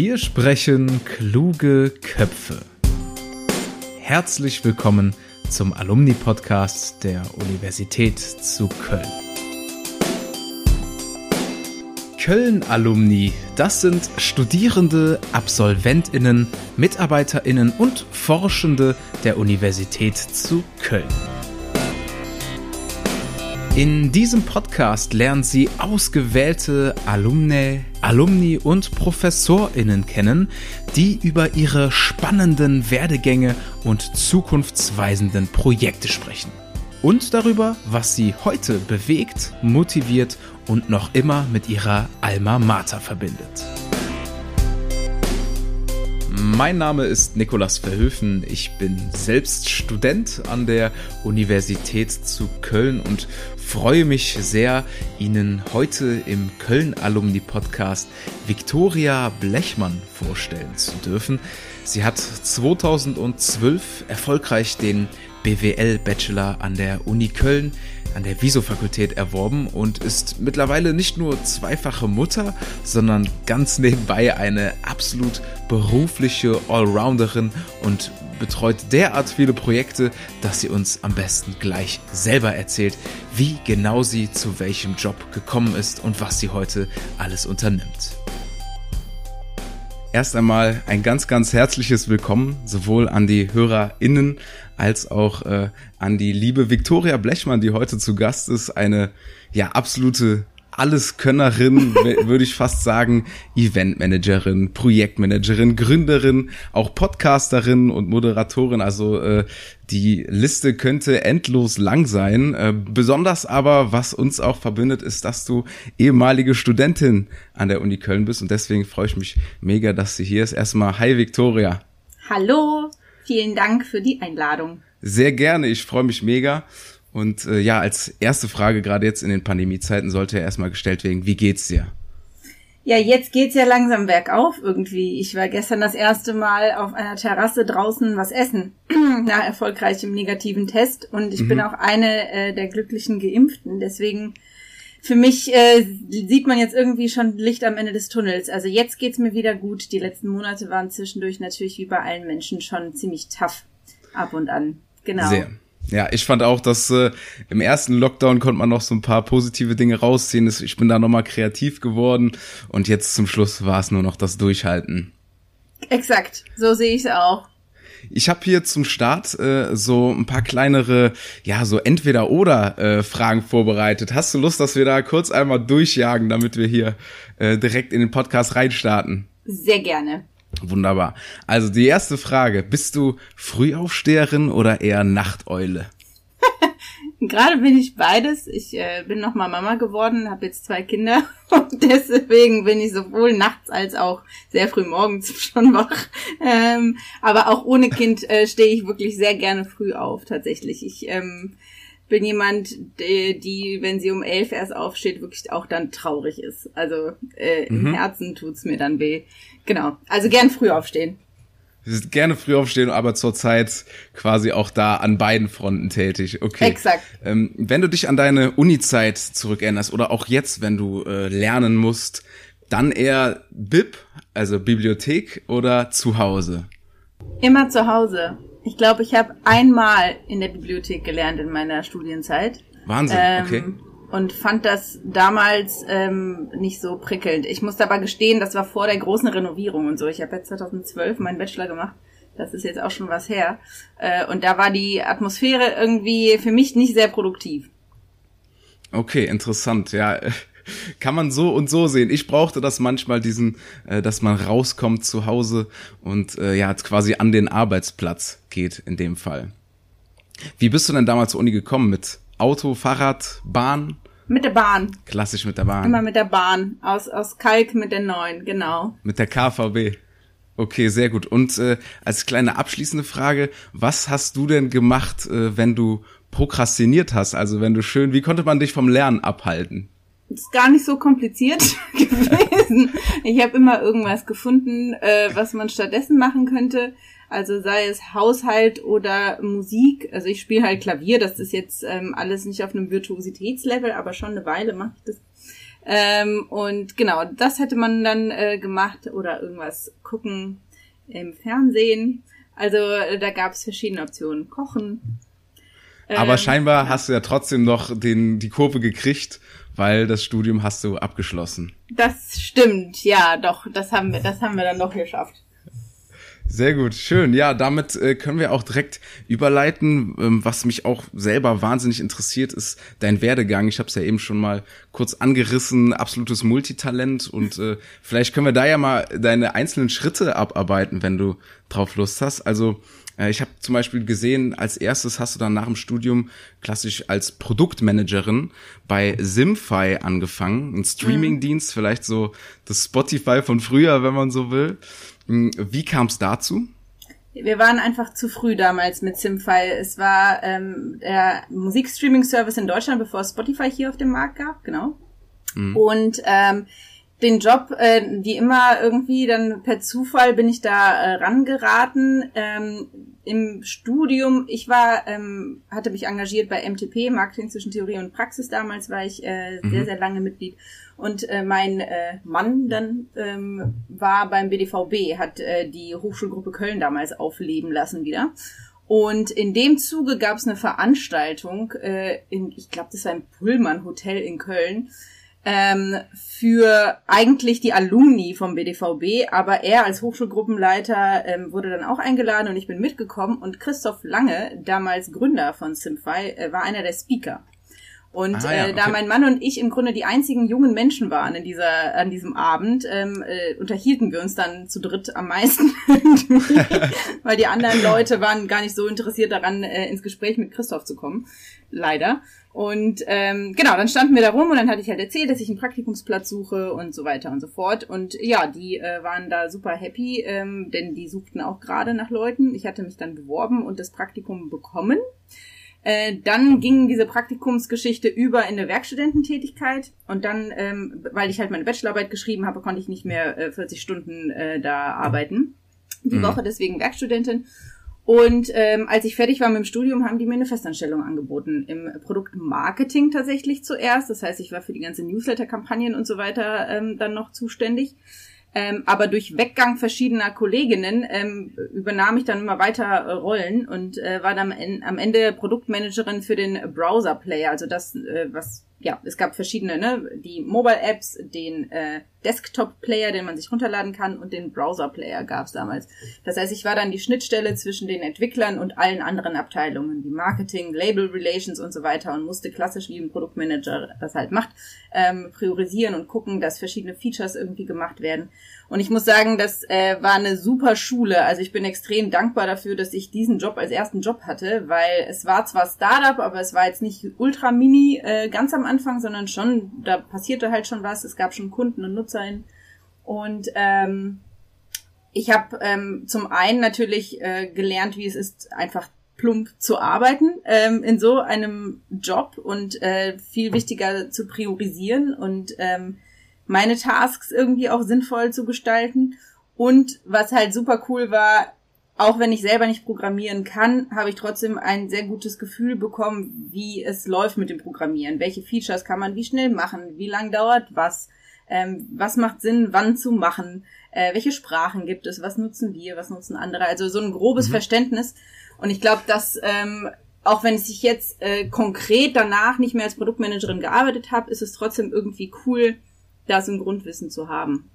Hier sprechen kluge Köpfe. Herzlich willkommen zum Alumni-Podcast der Universität zu Köln. Köln-Alumni, das sind Studierende, Absolventinnen, Mitarbeiterinnen und Forschende der Universität zu Köln. In diesem Podcast lernen Sie ausgewählte Alumni, Alumni und ProfessorInnen kennen, die über ihre spannenden Werdegänge und zukunftsweisenden Projekte sprechen. Und darüber, was sie heute bewegt, motiviert und noch immer mit ihrer Alma Mater verbindet. Mein Name ist Nikolas Verhöfen. Ich bin selbst Student an der Universität zu Köln und freue mich sehr, Ihnen heute im Köln Alumni Podcast Viktoria Blechmann vorstellen zu dürfen. Sie hat 2012 erfolgreich den BWL Bachelor an der Uni Köln an der Viso-Fakultät erworben und ist mittlerweile nicht nur zweifache Mutter, sondern ganz nebenbei eine absolut berufliche Allrounderin und betreut derart viele Projekte, dass sie uns am besten gleich selber erzählt, wie genau sie zu welchem Job gekommen ist und was sie heute alles unternimmt. Erst einmal ein ganz, ganz herzliches Willkommen sowohl an die HörerInnen als auch äh, an die liebe Viktoria Blechmann, die heute zu Gast ist. Eine ja absolute Alleskönnerin, würde ich fast sagen, Eventmanagerin, Projektmanagerin, Gründerin, auch Podcasterin und Moderatorin. Also äh, die Liste könnte endlos lang sein. Äh, besonders aber, was uns auch verbindet, ist, dass du ehemalige Studentin an der Uni Köln bist und deswegen freue ich mich mega, dass sie hier ist. Erstmal, hi Viktoria. Hallo, vielen Dank für die Einladung. Sehr gerne, ich freue mich mega. Und äh, ja, als erste Frage, gerade jetzt in den Pandemiezeiten, sollte ja erstmal gestellt werden, wie geht's dir? Ja, jetzt geht's ja langsam bergauf irgendwie. Ich war gestern das erste Mal auf einer Terrasse draußen was essen, nach erfolgreichem negativen Test. Und ich mhm. bin auch eine äh, der glücklichen Geimpften. Deswegen, für mich äh, sieht man jetzt irgendwie schon Licht am Ende des Tunnels. Also jetzt geht's mir wieder gut. Die letzten Monate waren zwischendurch natürlich wie bei allen Menschen schon ziemlich tough ab und an. Genau. Sehr. Ja, ich fand auch, dass äh, im ersten Lockdown konnte man noch so ein paar positive Dinge rausziehen. Ich bin da nochmal kreativ geworden und jetzt zum Schluss war es nur noch das Durchhalten. Exakt, so sehe ich es auch. Ich habe hier zum Start äh, so ein paar kleinere, ja, so Entweder-Oder-Fragen äh, vorbereitet. Hast du Lust, dass wir da kurz einmal durchjagen, damit wir hier äh, direkt in den Podcast reinstarten? Sehr gerne. Wunderbar. Also die erste Frage, bist du Frühaufsteherin oder eher Nachteule? Gerade bin ich beides. Ich äh, bin noch mal Mama geworden, habe jetzt zwei Kinder und deswegen bin ich sowohl nachts als auch sehr früh morgens schon wach. Ähm, aber auch ohne Kind äh, stehe ich wirklich sehr gerne früh auf, tatsächlich. Ich ähm, bin jemand, die, die, wenn sie um elf erst aufsteht, wirklich auch dann traurig ist. Also äh, mhm. im Herzen tut's mir dann weh. Genau. Also gern früh aufstehen. Gerne früh aufstehen, aber zurzeit quasi auch da an beiden Fronten tätig. Okay. Exakt. Ähm, wenn du dich an deine Uni-Zeit zurückerinnerst oder auch jetzt, wenn du äh, lernen musst, dann eher Bib, also Bibliothek oder zu Hause? Immer zu Hause. Ich glaube, ich habe einmal in der Bibliothek gelernt in meiner Studienzeit. Wahnsinn, ähm, okay. Und fand das damals ähm, nicht so prickelnd. Ich musste aber gestehen, das war vor der großen Renovierung und so. Ich habe jetzt 2012 meinen Bachelor gemacht. Das ist jetzt auch schon was her. Äh, und da war die Atmosphäre irgendwie für mich nicht sehr produktiv. Okay, interessant. Ja, kann man so und so sehen. Ich brauchte das manchmal, diesen, äh, dass man rauskommt zu Hause und äh, ja, quasi an den Arbeitsplatz geht in dem Fall. Wie bist du denn damals zur Uni gekommen? Mit Auto, Fahrrad, Bahn? Mit der Bahn. Klassisch mit der Bahn. Immer mit der Bahn. Aus, aus Kalk mit der neuen, genau. Mit der KVB. Okay, sehr gut. Und äh, als kleine abschließende Frage, was hast du denn gemacht, äh, wenn du prokrastiniert hast? Also wenn du schön, wie konnte man dich vom Lernen abhalten? ist gar nicht so kompliziert gewesen. Ich habe immer irgendwas gefunden, äh, was man stattdessen machen könnte. Also sei es Haushalt oder Musik. Also ich spiele halt Klavier. Das ist jetzt ähm, alles nicht auf einem Virtuositätslevel, aber schon eine Weile mache ich das. Ähm, und genau, das hätte man dann äh, gemacht oder irgendwas gucken im Fernsehen. Also äh, da gab es verschiedene Optionen. Kochen. Aber ähm, scheinbar ja. hast du ja trotzdem noch den, die Kurve gekriegt, weil das Studium hast du abgeschlossen. Das stimmt, ja, doch, das haben wir, das haben wir dann doch geschafft. Sehr gut, schön. Ja, damit äh, können wir auch direkt überleiten. Ähm, was mich auch selber wahnsinnig interessiert, ist dein Werdegang. Ich habe es ja eben schon mal kurz angerissen, absolutes Multitalent. Und äh, vielleicht können wir da ja mal deine einzelnen Schritte abarbeiten, wenn du drauf Lust hast. Also ich habe zum Beispiel gesehen, als erstes hast du dann nach dem Studium klassisch als Produktmanagerin bei Simfy angefangen, ein Streamingdienst, vielleicht so das Spotify von früher, wenn man so will. Hm, wie kam es dazu? Wir waren einfach zu früh damals mit Simfy. Es war ähm, der Musikstreaming-Service in Deutschland, bevor es Spotify hier auf dem Markt gab, genau. Mhm. Und ähm, den Job, äh, wie immer irgendwie dann per Zufall bin ich da äh, rangeraten. Ähm, Im Studium, ich war, ähm, hatte mich engagiert bei MTP, Marketing zwischen Theorie und Praxis. Damals war ich äh, mhm. sehr, sehr lange Mitglied. Und äh, mein äh, Mann dann ähm, war beim BDVB, hat äh, die Hochschulgruppe Köln damals aufleben lassen wieder. Und in dem Zuge gab es eine Veranstaltung, äh, in, ich glaube, das war ein Pullman Hotel in Köln, ähm, für eigentlich die Alumni vom BDVB, aber er als Hochschulgruppenleiter ähm, wurde dann auch eingeladen und ich bin mitgekommen und Christoph Lange, damals Gründer von Simfy, äh, war einer der Speaker. Und ah, ja, äh, da mein Mann und ich im Grunde die einzigen jungen Menschen waren in dieser, an diesem Abend, ähm, äh, unterhielten wir uns dann zu dritt am meisten, weil die anderen Leute waren gar nicht so interessiert daran, äh, ins Gespräch mit Christoph zu kommen. Leider. Und ähm, genau, dann standen wir da rum und dann hatte ich halt erzählt, dass ich einen Praktikumsplatz suche und so weiter und so fort. Und ja, die äh, waren da super happy, ähm, denn die suchten auch gerade nach Leuten. Ich hatte mich dann beworben und das Praktikum bekommen. Äh, dann ging diese Praktikumsgeschichte über in eine Werkstudententätigkeit und dann, ähm, weil ich halt meine Bachelorarbeit geschrieben habe, konnte ich nicht mehr äh, 40 Stunden äh, da arbeiten. Die mhm. Woche deswegen Werkstudentin. Und ähm, als ich fertig war mit dem Studium, haben die mir eine Festanstellung angeboten. Im Produktmarketing tatsächlich zuerst. Das heißt, ich war für die ganze Newsletter-Kampagnen und so weiter ähm, dann noch zuständig. Ähm, aber durch Weggang verschiedener Kolleginnen ähm, übernahm ich dann immer weiter äh, Rollen und äh, war dann am Ende Produktmanagerin für den Browser Player, also das, äh, was ja, es gab verschiedene, ne, die Mobile Apps, den äh, Desktop Player, den man sich runterladen kann und den Browser Player gab's damals. Das heißt, ich war dann die Schnittstelle zwischen den Entwicklern und allen anderen Abteilungen, die Marketing, Label Relations und so weiter und musste klassisch wie ein Produktmanager das halt macht, ähm, priorisieren und gucken, dass verschiedene Features irgendwie gemacht werden. Und ich muss sagen, das äh, war eine super Schule. Also ich bin extrem dankbar dafür, dass ich diesen Job als ersten Job hatte, weil es war zwar Startup, aber es war jetzt nicht ultra mini äh, ganz am Anfang, sondern schon, da passierte halt schon was. Es gab schon Kunden und Nutzer in. Und ähm, ich habe ähm, zum einen natürlich äh, gelernt, wie es ist, einfach plump zu arbeiten ähm, in so einem Job und äh, viel wichtiger zu priorisieren und ähm, meine Tasks irgendwie auch sinnvoll zu gestalten. Und was halt super cool war, auch wenn ich selber nicht programmieren kann, habe ich trotzdem ein sehr gutes Gefühl bekommen, wie es läuft mit dem Programmieren. Welche Features kann man wie schnell machen? Wie lang dauert was? Ähm, was macht Sinn, wann zu machen? Äh, welche Sprachen gibt es? Was nutzen wir? Was nutzen andere? Also so ein grobes mhm. Verständnis. Und ich glaube, dass ähm, auch wenn ich jetzt äh, konkret danach nicht mehr als Produktmanagerin gearbeitet habe, ist es trotzdem irgendwie cool, da so ein Grundwissen zu haben.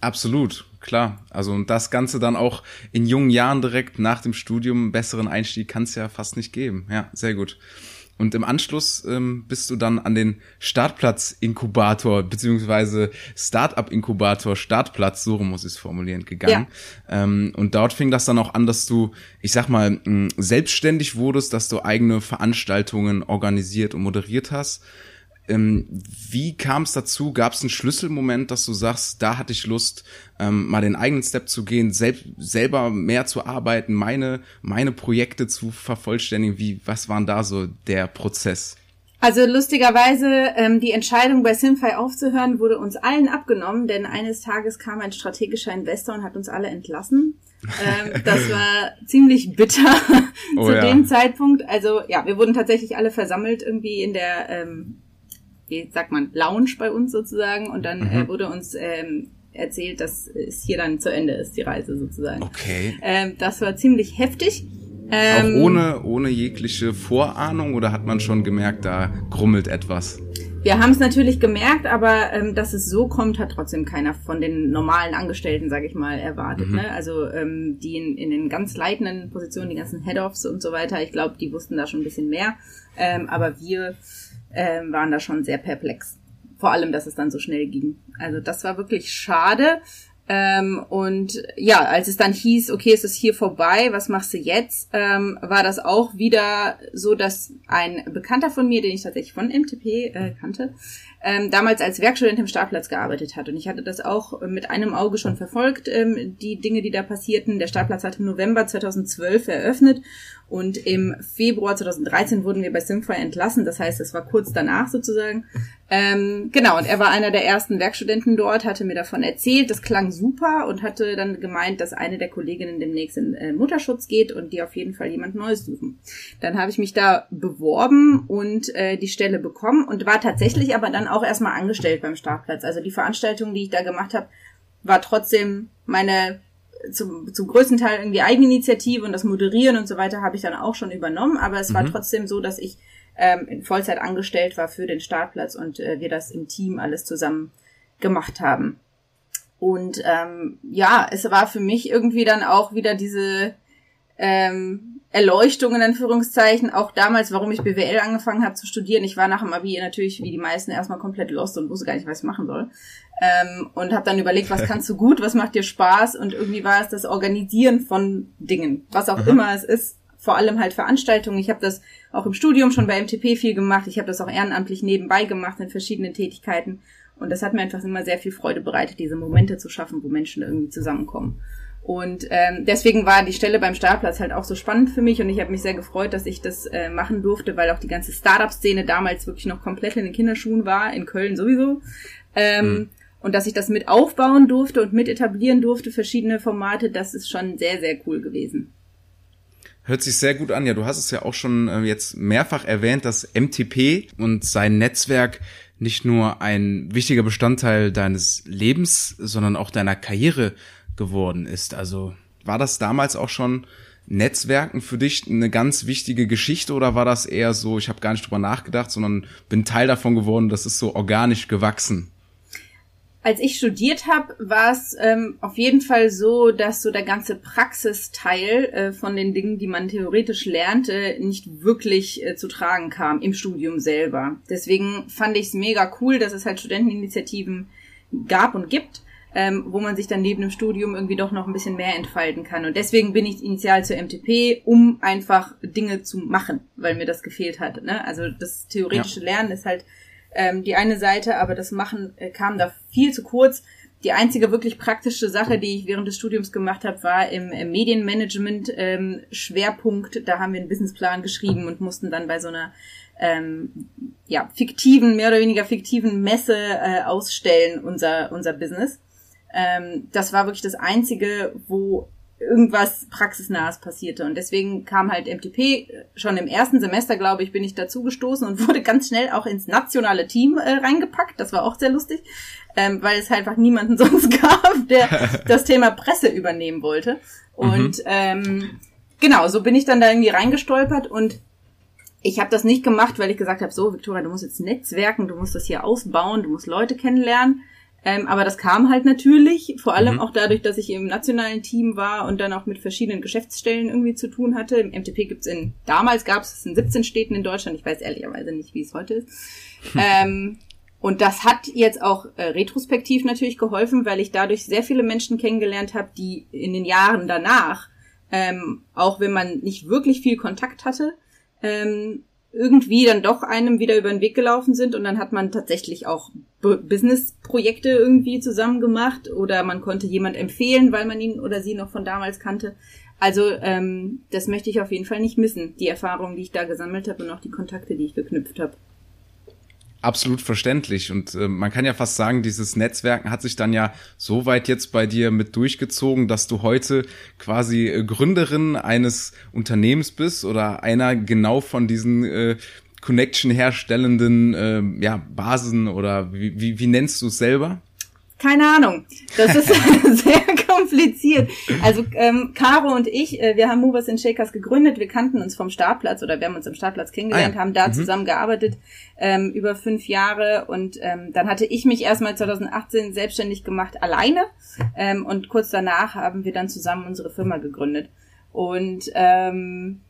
Absolut, klar. Also und das Ganze dann auch in jungen Jahren direkt nach dem Studium, einen besseren Einstieg kann es ja fast nicht geben. Ja, sehr gut. Und im Anschluss ähm, bist du dann an den Startplatz-Inkubator beziehungsweise Startup-Inkubator, Startplatz, so muss ich es formulieren, gegangen. Ja. Ähm, und dort fing das dann auch an, dass du, ich sag mal, mh, selbstständig wurdest, dass du eigene Veranstaltungen organisiert und moderiert hast. Ähm, wie kam es dazu? Gab es einen Schlüsselmoment, dass du sagst, da hatte ich Lust, ähm, mal den eigenen Step zu gehen, sel selber mehr zu arbeiten, meine, meine Projekte zu vervollständigen? Wie, was war da so der Prozess? Also lustigerweise, ähm, die Entscheidung bei Simfy aufzuhören wurde uns allen abgenommen, denn eines Tages kam ein strategischer Investor und hat uns alle entlassen. Ähm, das war ziemlich bitter oh, zu ja. dem Zeitpunkt. Also ja, wir wurden tatsächlich alle versammelt irgendwie in der ähm, wie sagt man, Lounge bei uns sozusagen. Und dann mhm. äh, wurde uns ähm, erzählt, dass es hier dann zu Ende ist, die Reise sozusagen. Okay. Ähm, das war ziemlich heftig. Ähm, Auch ohne, ohne jegliche Vorahnung oder hat man schon gemerkt, da grummelt etwas? Wir haben es natürlich gemerkt, aber ähm, dass es so kommt, hat trotzdem keiner von den normalen Angestellten, sage ich mal, erwartet. Mhm. Ne? Also ähm, die in, in den ganz leitenden Positionen, die ganzen Head-Offs und so weiter, ich glaube, die wussten da schon ein bisschen mehr. Ähm, aber wir ähm, waren da schon sehr perplex. Vor allem, dass es dann so schnell ging. Also das war wirklich schade. Ähm, und ja, als es dann hieß, okay, es ist hier vorbei, was machst du jetzt, ähm, war das auch wieder so, dass ein Bekannter von mir, den ich tatsächlich von MTP äh, kannte, ähm, damals als Werkstudent im Startplatz gearbeitet hat. Und ich hatte das auch mit einem Auge schon verfolgt, ähm, die Dinge, die da passierten. Der Startplatz hat im November 2012 eröffnet und im Februar 2013 wurden wir bei Simfy entlassen. Das heißt, es war kurz danach sozusagen. Ähm, genau, und er war einer der ersten Werkstudenten dort, hatte mir davon erzählt. Das klang super und hatte dann gemeint, dass eine der Kolleginnen demnächst in äh, Mutterschutz geht und die auf jeden Fall jemand Neues suchen. Dann habe ich mich da beworben und äh, die Stelle bekommen und war tatsächlich aber dann erstmal angestellt beim Startplatz. Also die Veranstaltung, die ich da gemacht habe, war trotzdem meine zum, zum größten Teil irgendwie Eigeninitiative und das Moderieren und so weiter habe ich dann auch schon übernommen, aber es mhm. war trotzdem so, dass ich ähm, in Vollzeit angestellt war für den Startplatz und äh, wir das im Team alles zusammen gemacht haben. Und ähm, ja, es war für mich irgendwie dann auch wieder diese ähm, Erleuchtung in Anführungszeichen, auch damals, warum ich BWL angefangen habe zu studieren. Ich war nach dem Abi natürlich wie die meisten erstmal komplett lost und wusste gar nicht, was ich machen soll. Ähm, und habe dann überlegt, was kannst du gut, was macht dir Spaß und irgendwie war es das Organisieren von Dingen, was auch mhm. immer es ist, vor allem halt Veranstaltungen. Ich habe das auch im Studium schon bei MTP viel gemacht. Ich habe das auch ehrenamtlich nebenbei gemacht in verschiedenen Tätigkeiten. Und das hat mir einfach immer sehr viel Freude bereitet, diese Momente zu schaffen, wo Menschen irgendwie zusammenkommen. Und ähm, deswegen war die Stelle beim Startplatz halt auch so spannend für mich und ich habe mich sehr gefreut, dass ich das äh, machen durfte, weil auch die ganze Startup-Szene damals wirklich noch komplett in den Kinderschuhen war, in Köln sowieso. Ähm, mhm. Und dass ich das mit aufbauen durfte und mit etablieren durfte, verschiedene Formate, das ist schon sehr, sehr cool gewesen. Hört sich sehr gut an. Ja, du hast es ja auch schon äh, jetzt mehrfach erwähnt, dass MTP und sein Netzwerk nicht nur ein wichtiger Bestandteil deines Lebens, sondern auch deiner Karriere geworden ist. Also war das damals auch schon Netzwerken für dich eine ganz wichtige Geschichte oder war das eher so, ich habe gar nicht drüber nachgedacht, sondern bin Teil davon geworden, das ist so organisch gewachsen? Als ich studiert habe, war es ähm, auf jeden Fall so, dass so der ganze Praxisteil äh, von den Dingen, die man theoretisch lernte, nicht wirklich äh, zu tragen kam im Studium selber. Deswegen fand ich es mega cool, dass es halt Studenteninitiativen gab und gibt ähm, wo man sich dann neben dem Studium irgendwie doch noch ein bisschen mehr entfalten kann. Und deswegen bin ich initial zur MTP, um einfach Dinge zu machen, weil mir das gefehlt hat. Ne? Also das theoretische ja. Lernen ist halt ähm, die eine Seite, aber das Machen äh, kam da viel zu kurz. Die einzige wirklich praktische Sache, die ich während des Studiums gemacht habe, war im äh, Medienmanagement ähm, Schwerpunkt. Da haben wir einen Businessplan geschrieben und mussten dann bei so einer ähm, ja, fiktiven, mehr oder weniger fiktiven Messe äh, ausstellen, unser, unser Business. Ähm, das war wirklich das Einzige, wo irgendwas praxisnahes passierte. Und deswegen kam halt MTP schon im ersten Semester, glaube ich, bin ich dazu gestoßen und wurde ganz schnell auch ins nationale Team äh, reingepackt. Das war auch sehr lustig, ähm, weil es halt einfach niemanden sonst gab, der das Thema Presse übernehmen wollte. Und mhm. ähm, genau, so bin ich dann da irgendwie reingestolpert und ich habe das nicht gemacht, weil ich gesagt habe, so, Victoria, du musst jetzt netzwerken, du musst das hier ausbauen, du musst Leute kennenlernen, ähm, aber das kam halt natürlich, vor allem mhm. auch dadurch, dass ich im nationalen Team war und dann auch mit verschiedenen Geschäftsstellen irgendwie zu tun hatte. Im MTP gibt's in, damals gab es in 17 Städten in Deutschland, ich weiß ehrlicherweise nicht, wie es heute ist. Hm. Ähm, und das hat jetzt auch äh, retrospektiv natürlich geholfen, weil ich dadurch sehr viele Menschen kennengelernt habe, die in den Jahren danach, ähm, auch wenn man nicht wirklich viel Kontakt hatte, ähm, irgendwie dann doch einem wieder über den Weg gelaufen sind und dann hat man tatsächlich auch Business-Projekte irgendwie zusammen gemacht oder man konnte jemand empfehlen, weil man ihn oder sie noch von damals kannte. Also ähm, das möchte ich auf jeden Fall nicht missen, die Erfahrungen, die ich da gesammelt habe und auch die Kontakte, die ich geknüpft habe absolut verständlich. Und äh, man kann ja fast sagen, dieses Netzwerken hat sich dann ja so weit jetzt bei dir mit durchgezogen, dass du heute quasi äh, Gründerin eines Unternehmens bist oder einer genau von diesen äh, Connection herstellenden äh, ja, Basen oder wie, wie, wie nennst du es selber? Keine Ahnung. Das ist sehr kompliziert. Also ähm, Caro und ich, äh, wir haben Movers and Shakers gegründet. Wir kannten uns vom Startplatz oder wir haben uns am Startplatz kennengelernt, ah, ja. haben da mhm. zusammen gearbeitet ähm, über fünf Jahre und ähm, dann hatte ich mich erstmal 2018 selbstständig gemacht alleine ähm, und kurz danach haben wir dann zusammen unsere Firma gegründet. Und ähm,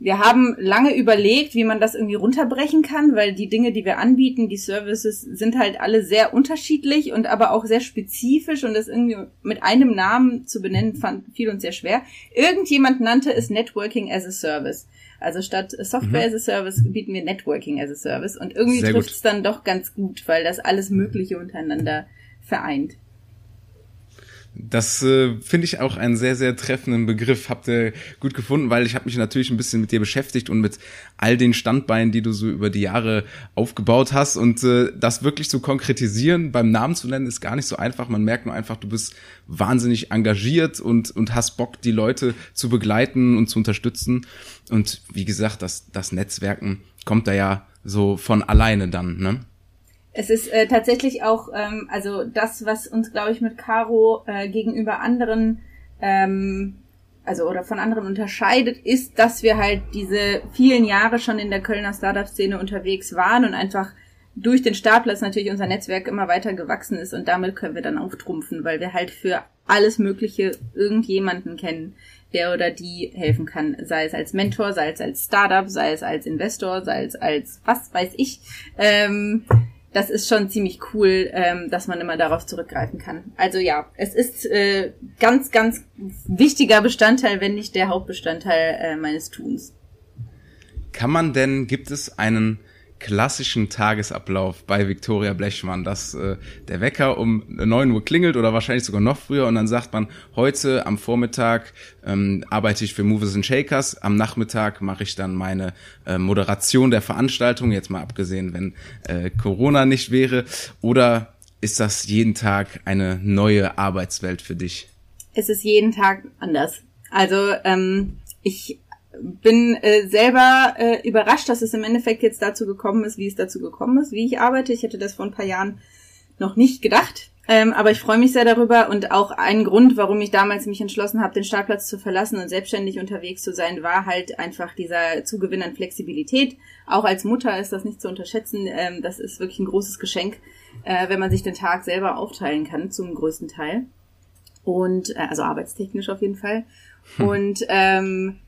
wir haben lange überlegt, wie man das irgendwie runterbrechen kann, weil die Dinge, die wir anbieten, die Services sind halt alle sehr unterschiedlich und aber auch sehr spezifisch und das irgendwie mit einem Namen zu benennen, fand, fiel uns sehr schwer. Irgendjemand nannte es Networking as a Service. Also statt Software mhm. as a Service bieten wir Networking as a Service und irgendwie trifft es dann doch ganz gut, weil das alles Mögliche untereinander vereint. Das äh, finde ich auch einen sehr, sehr treffenden Begriff. Habt ihr gut gefunden, weil ich habe mich natürlich ein bisschen mit dir beschäftigt und mit all den Standbeinen, die du so über die Jahre aufgebaut hast. Und äh, das wirklich zu konkretisieren, beim Namen zu nennen, ist gar nicht so einfach. Man merkt nur einfach, du bist wahnsinnig engagiert und, und hast Bock, die Leute zu begleiten und zu unterstützen. Und wie gesagt, das, das Netzwerken kommt da ja so von alleine dann, ne? Es ist äh, tatsächlich auch, ähm, also das, was uns, glaube ich, mit Caro äh, gegenüber anderen, ähm, also oder von anderen unterscheidet, ist, dass wir halt diese vielen Jahre schon in der Kölner Startup-Szene unterwegs waren und einfach durch den Startplatz natürlich unser Netzwerk immer weiter gewachsen ist und damit können wir dann auftrumpfen, weil wir halt für alles Mögliche irgendjemanden kennen, der oder die helfen kann, sei es als Mentor, sei es als Startup, sei es als Investor, sei es als was weiß ich. Ähm, das ist schon ziemlich cool, ähm, dass man immer darauf zurückgreifen kann. Also ja, es ist äh, ganz, ganz wichtiger Bestandteil, wenn nicht der Hauptbestandteil äh, meines Tuns. Kann man denn, gibt es einen klassischen Tagesablauf bei Viktoria Blechmann, dass äh, der Wecker um neun Uhr klingelt oder wahrscheinlich sogar noch früher und dann sagt man, heute am Vormittag ähm, arbeite ich für Movers and Shakers, am Nachmittag mache ich dann meine äh, Moderation der Veranstaltung, jetzt mal abgesehen, wenn äh, Corona nicht wäre, oder ist das jeden Tag eine neue Arbeitswelt für dich? Es ist jeden Tag anders. Also ähm, ich bin äh, selber äh, überrascht, dass es im Endeffekt jetzt dazu gekommen ist, wie es dazu gekommen ist, wie ich arbeite. Ich hätte das vor ein paar Jahren noch nicht gedacht. Ähm, aber ich freue mich sehr darüber und auch ein Grund, warum ich damals mich entschlossen habe, den Startplatz zu verlassen und selbstständig unterwegs zu sein, war halt einfach dieser Zugewinn an Flexibilität. Auch als Mutter ist das nicht zu unterschätzen. Ähm, das ist wirklich ein großes Geschenk, äh, wenn man sich den Tag selber aufteilen kann, zum größten Teil. Und äh, also arbeitstechnisch auf jeden Fall. Hm. Und ähm,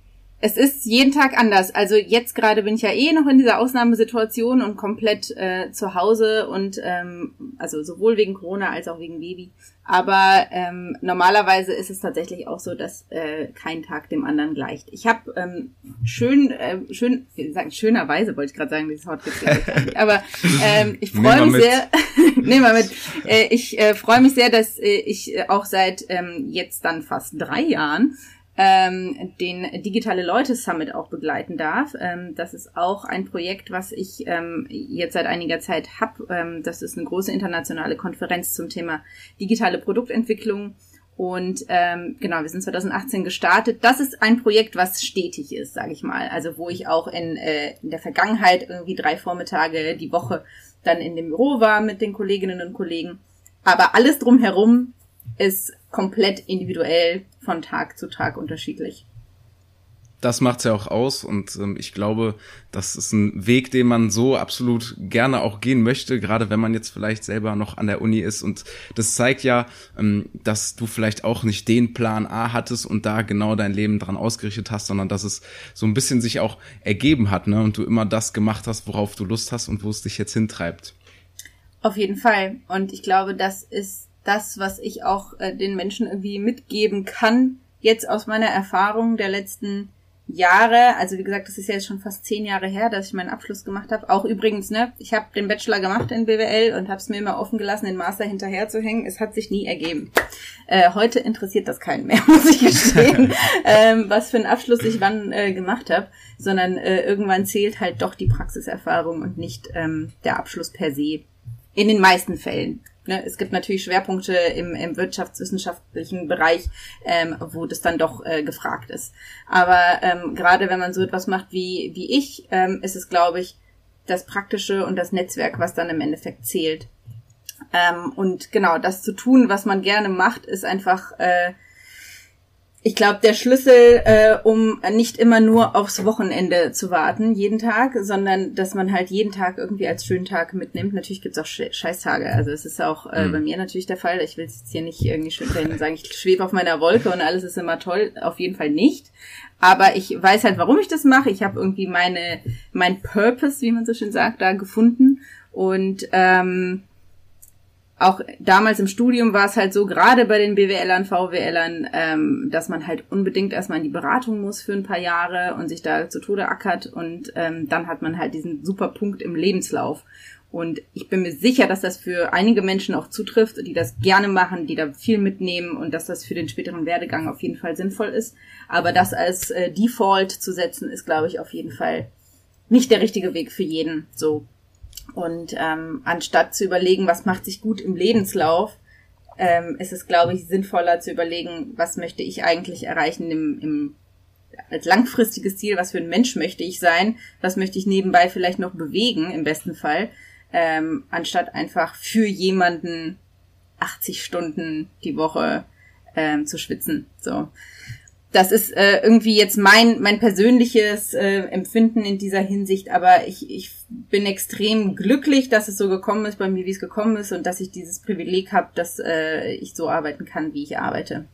es ist jeden Tag anders. Also jetzt gerade bin ich ja eh noch in dieser Ausnahmesituation und komplett äh, zu Hause und ähm, also sowohl wegen Corona als auch wegen Baby. Aber ähm, normalerweise ist es tatsächlich auch so, dass äh, kein Tag dem anderen gleicht. Ich habe ähm, schön, äh, schön, wie sagen, schönerweise wollte ich gerade sagen, dieses Wort gibt's nicht. Aber ähm, ich freue mich mit. sehr. nehmen wir mit. Äh, ich äh, freue mich sehr, dass äh, ich auch seit ähm, jetzt dann fast drei Jahren ähm, den Digitale Leute Summit auch begleiten darf. Ähm, das ist auch ein Projekt, was ich ähm, jetzt seit einiger Zeit habe. Ähm, das ist eine große internationale Konferenz zum Thema digitale Produktentwicklung. Und ähm, genau, wir sind 2018 gestartet. Das ist ein Projekt, was stetig ist, sage ich mal. Also wo ich auch in, äh, in der Vergangenheit irgendwie drei Vormittage die Woche dann in dem Büro war mit den Kolleginnen und Kollegen. Aber alles drumherum ist komplett individuell von Tag zu Tag unterschiedlich. Das macht's ja auch aus und ähm, ich glaube, das ist ein Weg, den man so absolut gerne auch gehen möchte, gerade wenn man jetzt vielleicht selber noch an der Uni ist und das zeigt ja, ähm, dass du vielleicht auch nicht den Plan A hattest und da genau dein Leben dran ausgerichtet hast, sondern dass es so ein bisschen sich auch ergeben hat, ne, und du immer das gemacht hast, worauf du Lust hast und wo es dich jetzt hintreibt. Auf jeden Fall und ich glaube, das ist das, was ich auch äh, den Menschen irgendwie mitgeben kann, jetzt aus meiner Erfahrung der letzten Jahre, also wie gesagt, das ist ja jetzt schon fast zehn Jahre her, dass ich meinen Abschluss gemacht habe. Auch übrigens, ne, ich habe den Bachelor gemacht in BWL und habe es mir immer offen gelassen, den Master hinterher zu hängen. Es hat sich nie ergeben. Äh, heute interessiert das keinen mehr, muss ich gestehen, ähm, was für einen Abschluss ich wann äh, gemacht habe, sondern äh, irgendwann zählt halt doch die Praxiserfahrung und nicht ähm, der Abschluss per se. In den meisten Fällen. Ne, es gibt natürlich Schwerpunkte im, im wirtschaftswissenschaftlichen Bereich, ähm, wo das dann doch äh, gefragt ist. Aber ähm, gerade wenn man so etwas macht wie, wie ich, ähm, ist es, glaube ich, das Praktische und das Netzwerk, was dann im Endeffekt zählt. Ähm, und genau, das zu tun, was man gerne macht, ist einfach äh, ich glaube, der Schlüssel, äh, um nicht immer nur aufs Wochenende zu warten, jeden Tag, sondern dass man halt jeden Tag irgendwie als schönen Tag mitnimmt. Natürlich gibt's auch Scheißtage. Also es ist auch äh, mhm. bei mir natürlich der Fall. Ich will jetzt hier nicht irgendwie schön und sagen, ich schwebe auf meiner Wolke und alles ist immer toll. Auf jeden Fall nicht. Aber ich weiß halt, warum ich das mache. Ich habe irgendwie meine, mein Purpose, wie man so schön sagt, da gefunden. Und ähm, auch damals im Studium war es halt so, gerade bei den BWLern, VWLern, ähm, dass man halt unbedingt erstmal in die Beratung muss für ein paar Jahre und sich da zu Tode ackert und ähm, dann hat man halt diesen super Punkt im Lebenslauf. Und ich bin mir sicher, dass das für einige Menschen auch zutrifft, die das gerne machen, die da viel mitnehmen und dass das für den späteren Werdegang auf jeden Fall sinnvoll ist. Aber das als äh, Default zu setzen, ist, glaube ich, auf jeden Fall nicht der richtige Weg für jeden. So und ähm, anstatt zu überlegen, was macht sich gut im Lebenslauf, ähm, ist es, glaube ich, sinnvoller zu überlegen, was möchte ich eigentlich erreichen im, im als langfristiges Ziel, was für ein Mensch möchte ich sein, was möchte ich nebenbei vielleicht noch bewegen, im besten Fall, ähm, anstatt einfach für jemanden 80 Stunden die Woche ähm, zu schwitzen. So das ist äh, irgendwie jetzt mein, mein persönliches äh, Empfinden in dieser Hinsicht, aber ich, ich bin extrem glücklich, dass es so gekommen ist bei mir, wie es gekommen ist und dass ich dieses Privileg habe, dass äh, ich so arbeiten kann, wie ich arbeite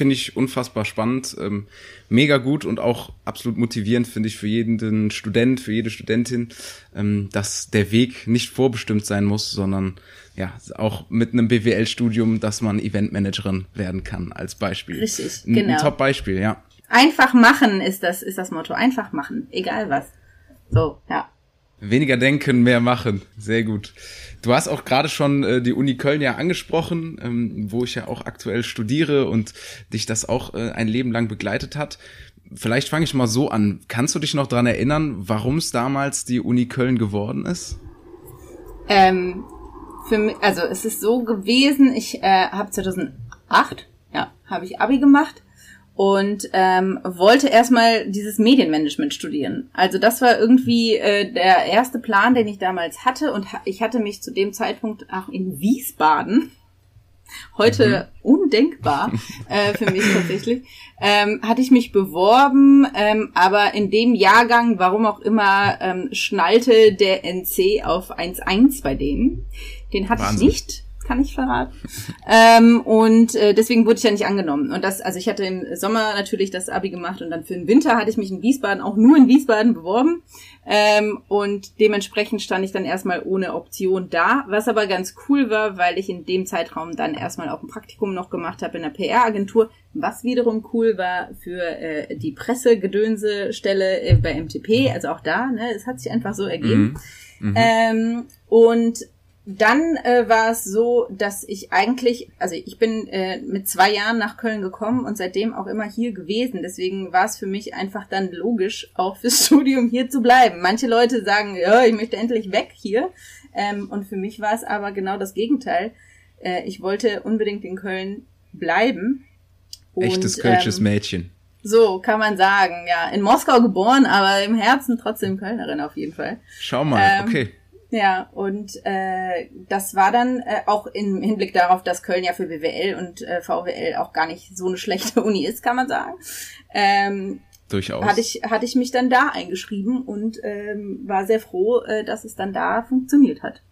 finde ich unfassbar spannend, ähm, mega gut und auch absolut motivierend finde ich für jeden Student, für jede Studentin, ähm, dass der Weg nicht vorbestimmt sein muss, sondern ja auch mit einem BWL-Studium, dass man Eventmanagerin werden kann als Beispiel. Richtig, genau. Ein Top-Beispiel, ja. Einfach machen ist das ist das Motto. Einfach machen, egal was. So, ja. Weniger denken, mehr machen. Sehr gut. Du hast auch gerade schon äh, die Uni Köln ja angesprochen, ähm, wo ich ja auch aktuell studiere und dich das auch äh, ein Leben lang begleitet hat. Vielleicht fange ich mal so an. Kannst du dich noch dran erinnern, warum es damals die Uni Köln geworden ist? Ähm, für mich, also es ist so gewesen, ich äh, habe 2008, ja, habe ich Abi gemacht und ähm, wollte erstmal dieses Medienmanagement studieren. Also das war irgendwie äh, der erste Plan, den ich damals hatte und ha ich hatte mich zu dem Zeitpunkt auch in Wiesbaden heute mhm. undenkbar äh, für mich tatsächlich, ähm, hatte ich mich beworben, ähm, aber in dem Jahrgang, warum auch immer, ähm, schnallte der NC auf 1.1 bei denen. Den hatte Wahnsinn. ich nicht kann ich verraten. ähm, und äh, deswegen wurde ich ja nicht angenommen. Und das, also ich hatte im Sommer natürlich das Abi gemacht und dann für den Winter hatte ich mich in Wiesbaden auch nur in Wiesbaden beworben. Ähm, und dementsprechend stand ich dann erstmal ohne Option da, was aber ganz cool war, weil ich in dem Zeitraum dann erstmal auch ein Praktikum noch gemacht habe in der PR-Agentur, was wiederum cool war für äh, die Pressegedönse-Stelle äh, bei MTP, also auch da, ne, es hat sich einfach so ergeben. Mhm. Mhm. Ähm, und dann äh, war es so, dass ich eigentlich, also ich bin äh, mit zwei Jahren nach Köln gekommen und seitdem auch immer hier gewesen. Deswegen war es für mich einfach dann logisch, auch fürs Studium hier zu bleiben. Manche Leute sagen, ja, ich möchte endlich weg hier. Ähm, und für mich war es aber genau das Gegenteil. Äh, ich wollte unbedingt in Köln bleiben. Und, Echtes kölsches ähm, Mädchen. So kann man sagen, ja. In Moskau geboren, aber im Herzen trotzdem Kölnerin auf jeden Fall. Schau mal, ähm, okay. Ja, und äh, das war dann äh, auch im Hinblick darauf, dass Köln ja für BWL und äh, VWL auch gar nicht so eine schlechte Uni ist, kann man sagen. Ähm, Durchaus. Hatte ich, hatte ich mich dann da eingeschrieben und ähm, war sehr froh, äh, dass es dann da funktioniert hat.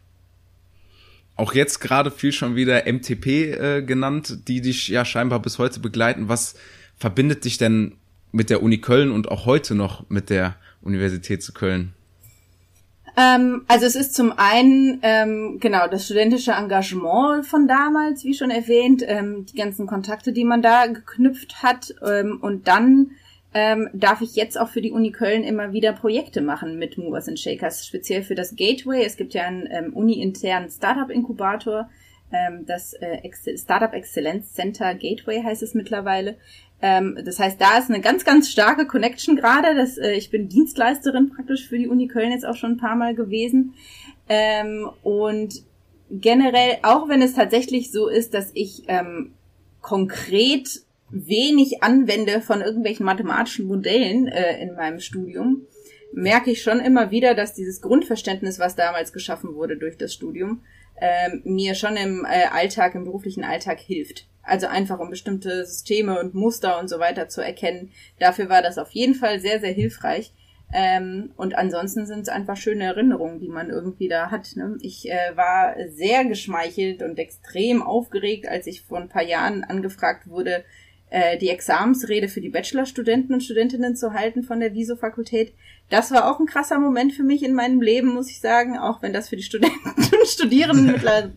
Auch jetzt gerade viel schon wieder MTP äh, genannt, die dich ja scheinbar bis heute begleiten. Was verbindet dich denn mit der Uni Köln und auch heute noch mit der Universität zu Köln? Ähm, also es ist zum einen ähm, genau das studentische Engagement von damals, wie schon erwähnt, ähm, die ganzen Kontakte, die man da geknüpft hat ähm, und dann ähm, darf ich jetzt auch für die Uni Köln immer wieder Projekte machen mit Movers and Shakers, speziell für das Gateway. Es gibt ja einen ähm, uni-internen Startup-Inkubator, das äh, Startup Exzellenz Center Gateway heißt es mittlerweile. Ähm, das heißt, da ist eine ganz, ganz starke Connection gerade. Das, äh, ich bin Dienstleisterin praktisch für die Uni Köln jetzt auch schon ein paar Mal gewesen. Ähm, und generell, auch wenn es tatsächlich so ist, dass ich ähm, konkret wenig anwende von irgendwelchen mathematischen Modellen äh, in meinem Studium, merke ich schon immer wieder, dass dieses Grundverständnis, was damals geschaffen wurde durch das Studium, ähm, mir schon im äh, Alltag, im beruflichen Alltag hilft. Also einfach um bestimmte Systeme und Muster und so weiter zu erkennen. Dafür war das auf jeden Fall sehr, sehr hilfreich. Ähm, und ansonsten sind es einfach schöne Erinnerungen, die man irgendwie da hat. Ne? Ich äh, war sehr geschmeichelt und extrem aufgeregt, als ich vor ein paar Jahren angefragt wurde, äh, die Examensrede für die Bachelorstudenten und Studentinnen zu halten von der Viso-Fakultät. Das war auch ein krasser Moment für mich in meinem Leben, muss ich sagen, auch wenn das für die Studenten und Studierenden mittlerweile,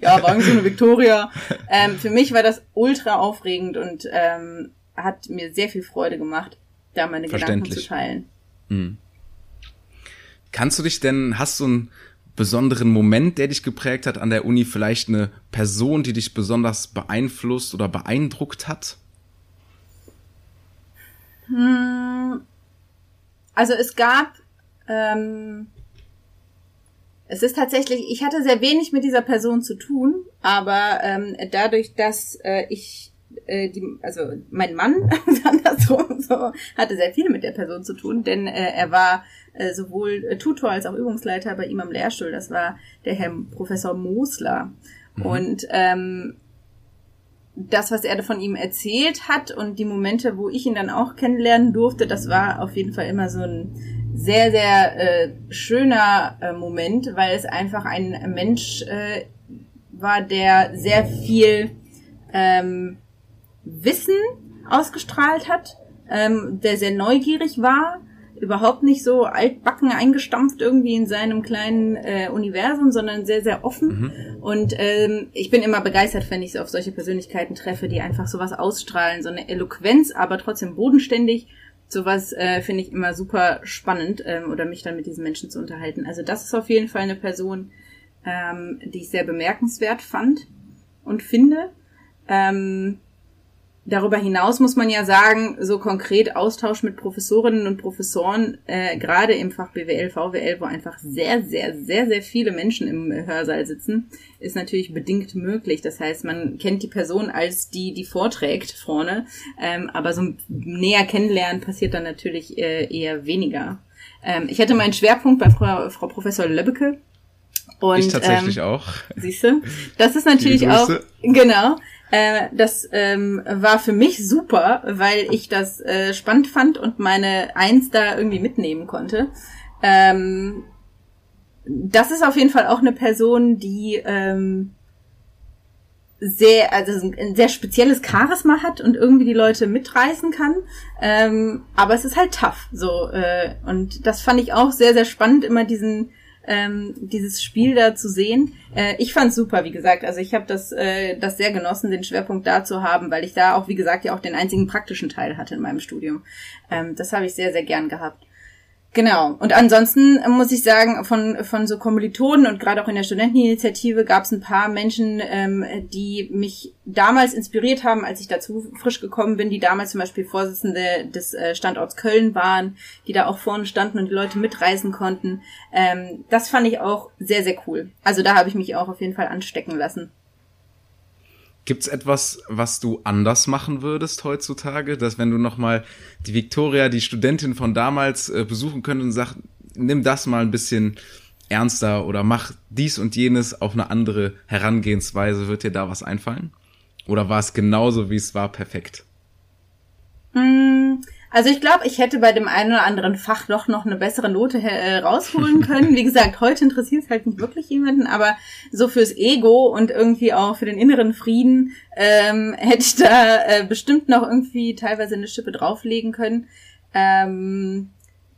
ja, war irgendwie so eine Victoria. Ähm, für mich war das ultra aufregend und ähm, hat mir sehr viel Freude gemacht, da meine Gedanken zu teilen. Hm. Kannst du dich denn, hast du einen besonderen Moment, der dich geprägt hat an der Uni, vielleicht eine Person, die dich besonders beeinflusst oder beeindruckt hat? Hm, also es gab, ähm, es ist tatsächlich, ich hatte sehr wenig mit dieser Person zu tun, aber ähm, dadurch, dass äh, ich äh, die, also mein Mann andersrum so hatte sehr viel mit der Person zu tun, denn äh, er war äh, sowohl Tutor als auch Übungsleiter bei ihm am Lehrstuhl. Das war der Herr Professor Mosler. Mhm. Und ähm, das, was er von ihm erzählt hat und die Momente, wo ich ihn dann auch kennenlernen durfte, das war auf jeden Fall immer so ein sehr, sehr äh, schöner äh, Moment, weil es einfach ein Mensch äh, war, der sehr viel ähm, Wissen ausgestrahlt hat, ähm, der sehr neugierig war, überhaupt nicht so altbacken eingestampft irgendwie in seinem kleinen äh, Universum, sondern sehr, sehr offen. Mhm. Und ähm, ich bin immer begeistert, wenn ich so auf solche Persönlichkeiten treffe, die einfach sowas ausstrahlen, so eine Eloquenz, aber trotzdem bodenständig. Sowas äh, finde ich immer super spannend ähm, oder mich dann mit diesen Menschen zu unterhalten. Also das ist auf jeden Fall eine Person, ähm, die ich sehr bemerkenswert fand und finde. Ähm, Darüber hinaus muss man ja sagen, so konkret Austausch mit Professorinnen und Professoren, äh, gerade im Fach BWL, VWL, wo einfach sehr, sehr, sehr, sehr viele Menschen im Hörsaal sitzen, ist natürlich bedingt möglich. Das heißt, man kennt die Person als die, die vorträgt vorne, ähm, aber so näher kennenlernen passiert dann natürlich äh, eher weniger. Ähm, ich hatte meinen Schwerpunkt bei Frau, Frau Professor Löbbeke. Und, ich tatsächlich ähm, auch. Siehst du? Das ist natürlich auch, genau, äh, das ähm, war für mich super, weil ich das äh, spannend fand und meine Eins da irgendwie mitnehmen konnte. Ähm, das ist auf jeden Fall auch eine Person, die ähm, sehr, also ein sehr spezielles Charisma hat und irgendwie die Leute mitreißen kann. Ähm, aber es ist halt tough. So, äh, und das fand ich auch sehr, sehr spannend, immer diesen ähm, dieses Spiel da zu sehen. Äh, ich fand's super, wie gesagt. Also ich habe das, äh, das sehr genossen, den Schwerpunkt da zu haben, weil ich da auch, wie gesagt, ja auch den einzigen praktischen Teil hatte in meinem Studium. Ähm, das habe ich sehr, sehr gern gehabt. Genau. Und ansonsten muss ich sagen, von, von so Kommilitonen und gerade auch in der Studenteninitiative gab es ein paar Menschen, ähm, die mich damals inspiriert haben, als ich dazu frisch gekommen bin, die damals zum Beispiel Vorsitzende des äh, Standorts Köln waren, die da auch vorne standen und die Leute mitreisen konnten. Ähm, das fand ich auch sehr, sehr cool. Also da habe ich mich auch auf jeden Fall anstecken lassen. Gibt's etwas, was du anders machen würdest heutzutage, dass wenn du nochmal die Victoria, die Studentin von damals äh, besuchen könntest und sagst, nimm das mal ein bisschen ernster oder mach dies und jenes auf eine andere Herangehensweise, wird dir da was einfallen? Oder war es genauso, wie es war, perfekt? Mm, also ich glaube, ich hätte bei dem einen oder anderen Fach doch noch eine bessere Note äh, rausholen können. Wie gesagt, heute interessiert es halt nicht wirklich jemanden, aber so fürs Ego und irgendwie auch für den inneren Frieden ähm, hätte ich da äh, bestimmt noch irgendwie teilweise eine Schippe drauflegen können. Ähm,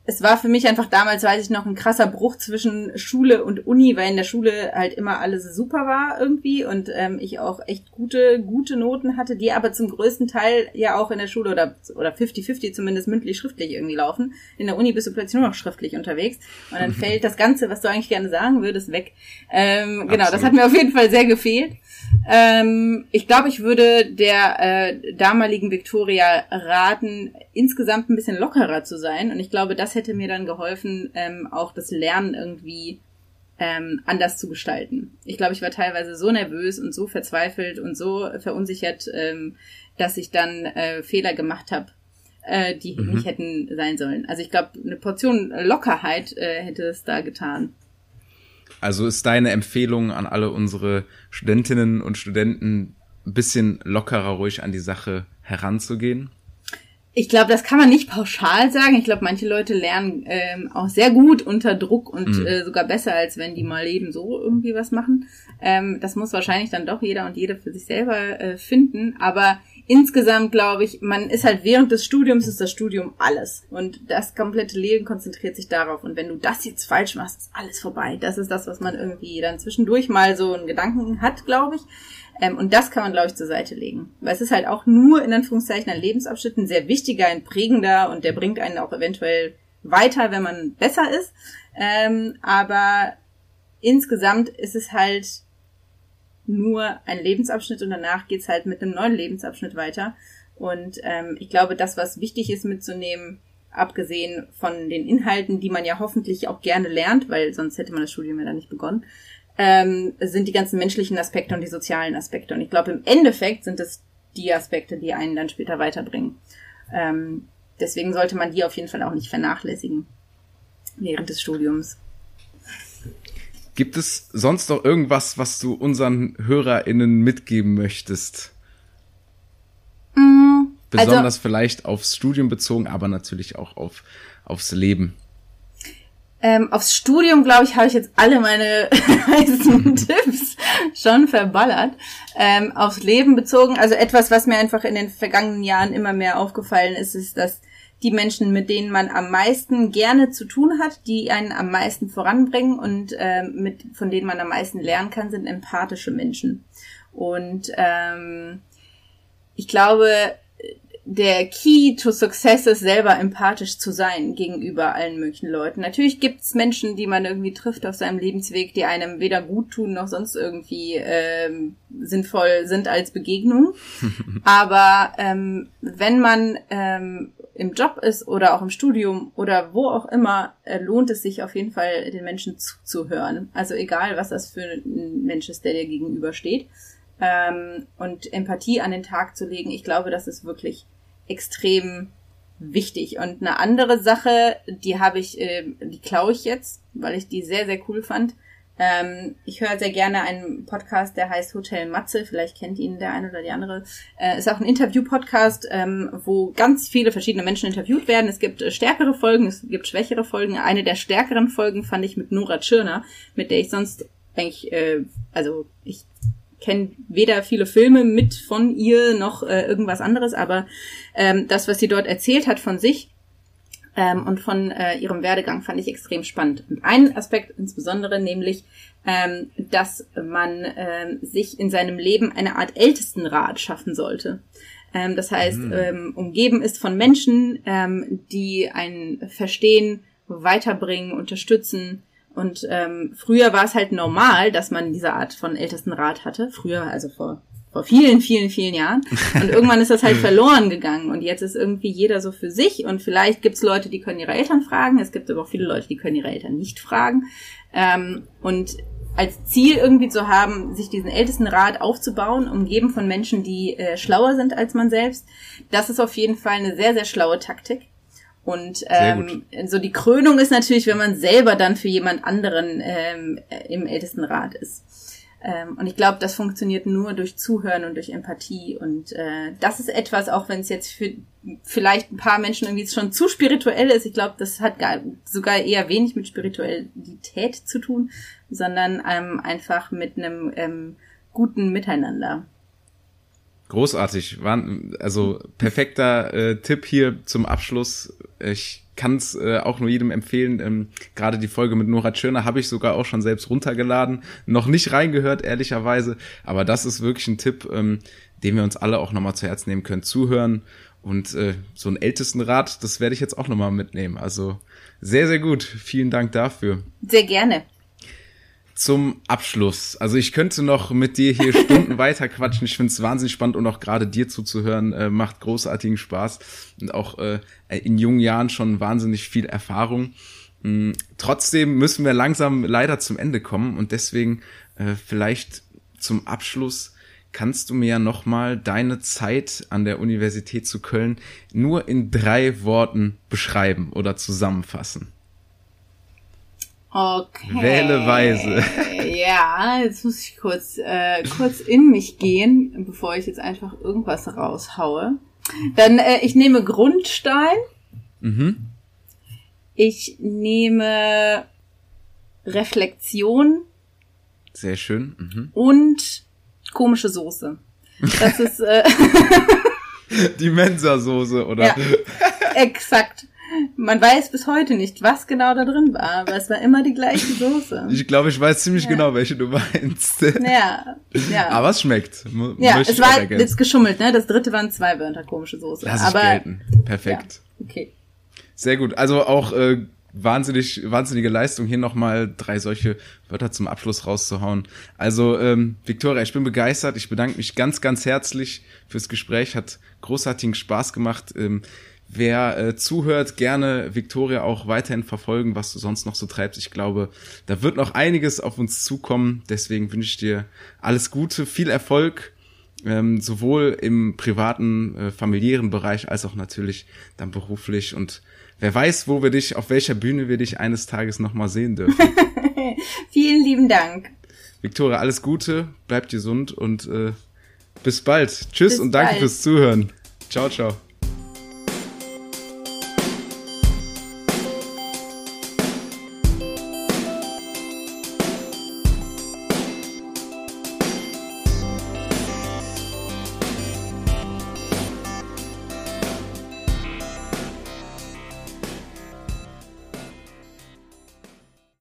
es war für mich einfach damals, weiß ich noch, ein krasser Bruch zwischen Schule und Uni, weil in der Schule halt immer alles super war irgendwie und ähm, ich auch echt gute, gute Noten hatte, die aber zum größten Teil ja auch in der Schule oder oder 50-50 zumindest mündlich schriftlich irgendwie laufen. In der Uni bist du plötzlich nur noch schriftlich unterwegs und dann fällt das Ganze, was du eigentlich gerne sagen würdest, weg. Ähm, genau, das hat mir auf jeden Fall sehr gefehlt. Ähm, ich glaube, ich würde der äh, damaligen Victoria raten, insgesamt ein bisschen lockerer zu sein. Und ich glaube, das hätte mir dann geholfen, ähm, auch das Lernen irgendwie ähm, anders zu gestalten. Ich glaube, ich war teilweise so nervös und so verzweifelt und so verunsichert, ähm, dass ich dann äh, Fehler gemacht habe. äh, die mhm. nicht hätten sein sollen. Also ich glaube, eine Portion Lockerheit äh, hätte es da getan. Also ist deine Empfehlung an alle unsere Studentinnen und Studenten, ein bisschen lockerer ruhig an die Sache heranzugehen? Ich glaube, das kann man nicht pauschal sagen. Ich glaube, manche Leute lernen ähm, auch sehr gut unter Druck und mhm. äh, sogar besser, als wenn die mal eben so irgendwie was machen. Ähm, das muss wahrscheinlich dann doch jeder und jede für sich selber äh, finden. Aber insgesamt glaube ich, man ist halt während des Studiums ist das Studium alles. Und das komplette Leben konzentriert sich darauf. Und wenn du das jetzt falsch machst, ist alles vorbei. Das ist das, was man irgendwie dann zwischendurch mal so einen Gedanken hat, glaube ich. Ähm, und das kann man, glaube ich, zur Seite legen. Weil es ist halt auch nur in Anführungszeichen ein Lebensabschnitt, ein sehr wichtiger, ein prägender und der bringt einen auch eventuell weiter, wenn man besser ist. Ähm, aber insgesamt ist es halt nur ein Lebensabschnitt und danach geht's halt mit einem neuen Lebensabschnitt weiter. Und ähm, ich glaube, das, was wichtig ist mitzunehmen, abgesehen von den Inhalten, die man ja hoffentlich auch gerne lernt, weil sonst hätte man das Studium ja dann nicht begonnen, ähm, sind die ganzen menschlichen Aspekte und die sozialen Aspekte. Und ich glaube, im Endeffekt sind es die Aspekte, die einen dann später weiterbringen. Ähm, deswegen sollte man die auf jeden Fall auch nicht vernachlässigen während des Studiums. Gibt es sonst noch irgendwas, was du unseren HörerInnen mitgeben möchtest? Mm, also Besonders also, vielleicht aufs Studium bezogen, aber natürlich auch auf, aufs Leben. Ähm, aufs Studium, glaube ich, habe ich jetzt alle meine heißen Tipps schon verballert. Ähm, aufs Leben bezogen, also etwas, was mir einfach in den vergangenen Jahren immer mehr aufgefallen ist, ist, dass die Menschen, mit denen man am meisten gerne zu tun hat, die einen am meisten voranbringen und ähm, mit, von denen man am meisten lernen kann, sind empathische Menschen. Und ähm, ich glaube, der Key to Success ist, selber empathisch zu sein gegenüber allen möglichen Leuten. Natürlich gibt's Menschen, die man irgendwie trifft auf seinem Lebensweg, die einem weder gut tun noch sonst irgendwie ähm, sinnvoll sind als Begegnung. Aber ähm, wenn man ähm, im Job ist oder auch im Studium oder wo auch immer, äh, lohnt es sich auf jeden Fall, den Menschen zuzuhören. Also egal, was das für ein Mensch ist, der dir gegenübersteht. Ähm, und Empathie an den Tag zu legen, ich glaube, das ist wirklich extrem wichtig. Und eine andere Sache, die habe ich, äh, die klaue ich jetzt, weil ich die sehr, sehr cool fand. Ähm, ich höre sehr gerne einen Podcast, der heißt Hotel Matze. Vielleicht kennt ihn der eine oder die andere. Äh, ist auch ein Interview-Podcast, ähm, wo ganz viele verschiedene Menschen interviewt werden. Es gibt äh, stärkere Folgen, es gibt schwächere Folgen. Eine der stärkeren Folgen fand ich mit Nora Tschirner, mit der ich sonst eigentlich, äh, also ich kenne weder viele Filme mit von ihr noch äh, irgendwas anderes, aber ähm, das, was sie dort erzählt hat von sich ähm, und von äh, ihrem Werdegang, fand ich extrem spannend. Und ein Aspekt insbesondere, nämlich, ähm, dass man ähm, sich in seinem Leben eine Art Ältestenrat schaffen sollte. Ähm, das heißt, mhm. ähm, umgeben ist von Menschen, ähm, die ein Verstehen weiterbringen, unterstützen, und ähm, früher war es halt normal, dass man diese Art von Ältestenrat hatte. Früher, also vor, vor vielen, vielen, vielen Jahren. Und irgendwann ist das halt verloren gegangen. Und jetzt ist irgendwie jeder so für sich. Und vielleicht gibt's Leute, die können ihre Eltern fragen. Es gibt aber auch viele Leute, die können ihre Eltern nicht fragen. Ähm, und als Ziel irgendwie zu haben, sich diesen Ältestenrat aufzubauen, umgeben von Menschen, die äh, schlauer sind als man selbst, das ist auf jeden Fall eine sehr, sehr schlaue Taktik. Und ähm, so die Krönung ist natürlich, wenn man selber dann für jemand anderen ähm, im Ältestenrat ist. Ähm, und ich glaube, das funktioniert nur durch Zuhören und durch Empathie. Und äh, das ist etwas, auch wenn es jetzt für vielleicht ein paar Menschen irgendwie schon zu spirituell ist. Ich glaube, das hat gar, sogar eher wenig mit Spiritualität zu tun, sondern ähm, einfach mit einem ähm, guten Miteinander. Großartig, also perfekter äh, Tipp hier zum Abschluss. Ich kann es äh, auch nur jedem empfehlen. Ähm, Gerade die Folge mit Nora Tschirner habe ich sogar auch schon selbst runtergeladen. Noch nicht reingehört, ehrlicherweise. Aber das ist wirklich ein Tipp, ähm, den wir uns alle auch nochmal zu Herzen nehmen können. Zuhören und äh, so einen Ältestenrat, das werde ich jetzt auch nochmal mitnehmen. Also sehr, sehr gut. Vielen Dank dafür. Sehr gerne zum Abschluss. Also ich könnte noch mit dir hier Stunden weiter quatschen. Ich finde es wahnsinnig spannend und auch gerade dir zuzuhören äh, macht großartigen Spaß und auch äh, in jungen Jahren schon wahnsinnig viel Erfahrung. Mhm. Trotzdem müssen wir langsam leider zum Ende kommen und deswegen äh, vielleicht zum Abschluss kannst du mir ja nochmal deine Zeit an der Universität zu Köln nur in drei Worten beschreiben oder zusammenfassen. Okay. Wähle weise. Ja, jetzt muss ich kurz, äh, kurz in mich gehen, bevor ich jetzt einfach irgendwas raushaue. Dann, äh, ich nehme Grundstein. Mhm. Ich nehme Reflexion Sehr schön. Mhm. und komische Soße. Das ist äh, Die Mensa-Soße, oder? Ja. exakt. Man weiß bis heute nicht, was genau da drin war, aber es war immer die gleiche Soße. Ich glaube, ich weiß ziemlich genau, welche du meinst. Ja, ja. Aber es schmeckt. mu- ja, es war jetzt geschummelt, ne? Das dritte waren zwei Wörter komische Soße. Lass ich aber gelten. Perfekt. Ja, okay. Sehr gut. Also auch äh, wahnsinnig, wahnsinnige Leistung, hier nochmal drei solche Wörter zum Abschluss rauszuhauen. Also, ähm, Victoria, ich bin begeistert. Ich bedanke mich ganz, ganz herzlich fürs Gespräch. Hat großartigen Spaß gemacht. Ähm, wer äh, zuhört, gerne Victoria auch weiterhin verfolgen, was du sonst noch so treibst. Ich glaube, da wird noch einiges auf uns zukommen. Deswegen wünsche ich dir alles Gute, viel Erfolg ähm, sowohl im privaten, äh, familiären Bereich als auch natürlich dann beruflich. Und wer weiß, wo wir dich, auf welcher Bühne wir dich eines Tages nochmal sehen dürfen. Vielen lieben Dank. Victoria, alles Gute, bleibt gesund und äh, bis bald. Tschüss Bis und danke bald. fürs Zuhören. Ciao, ciao.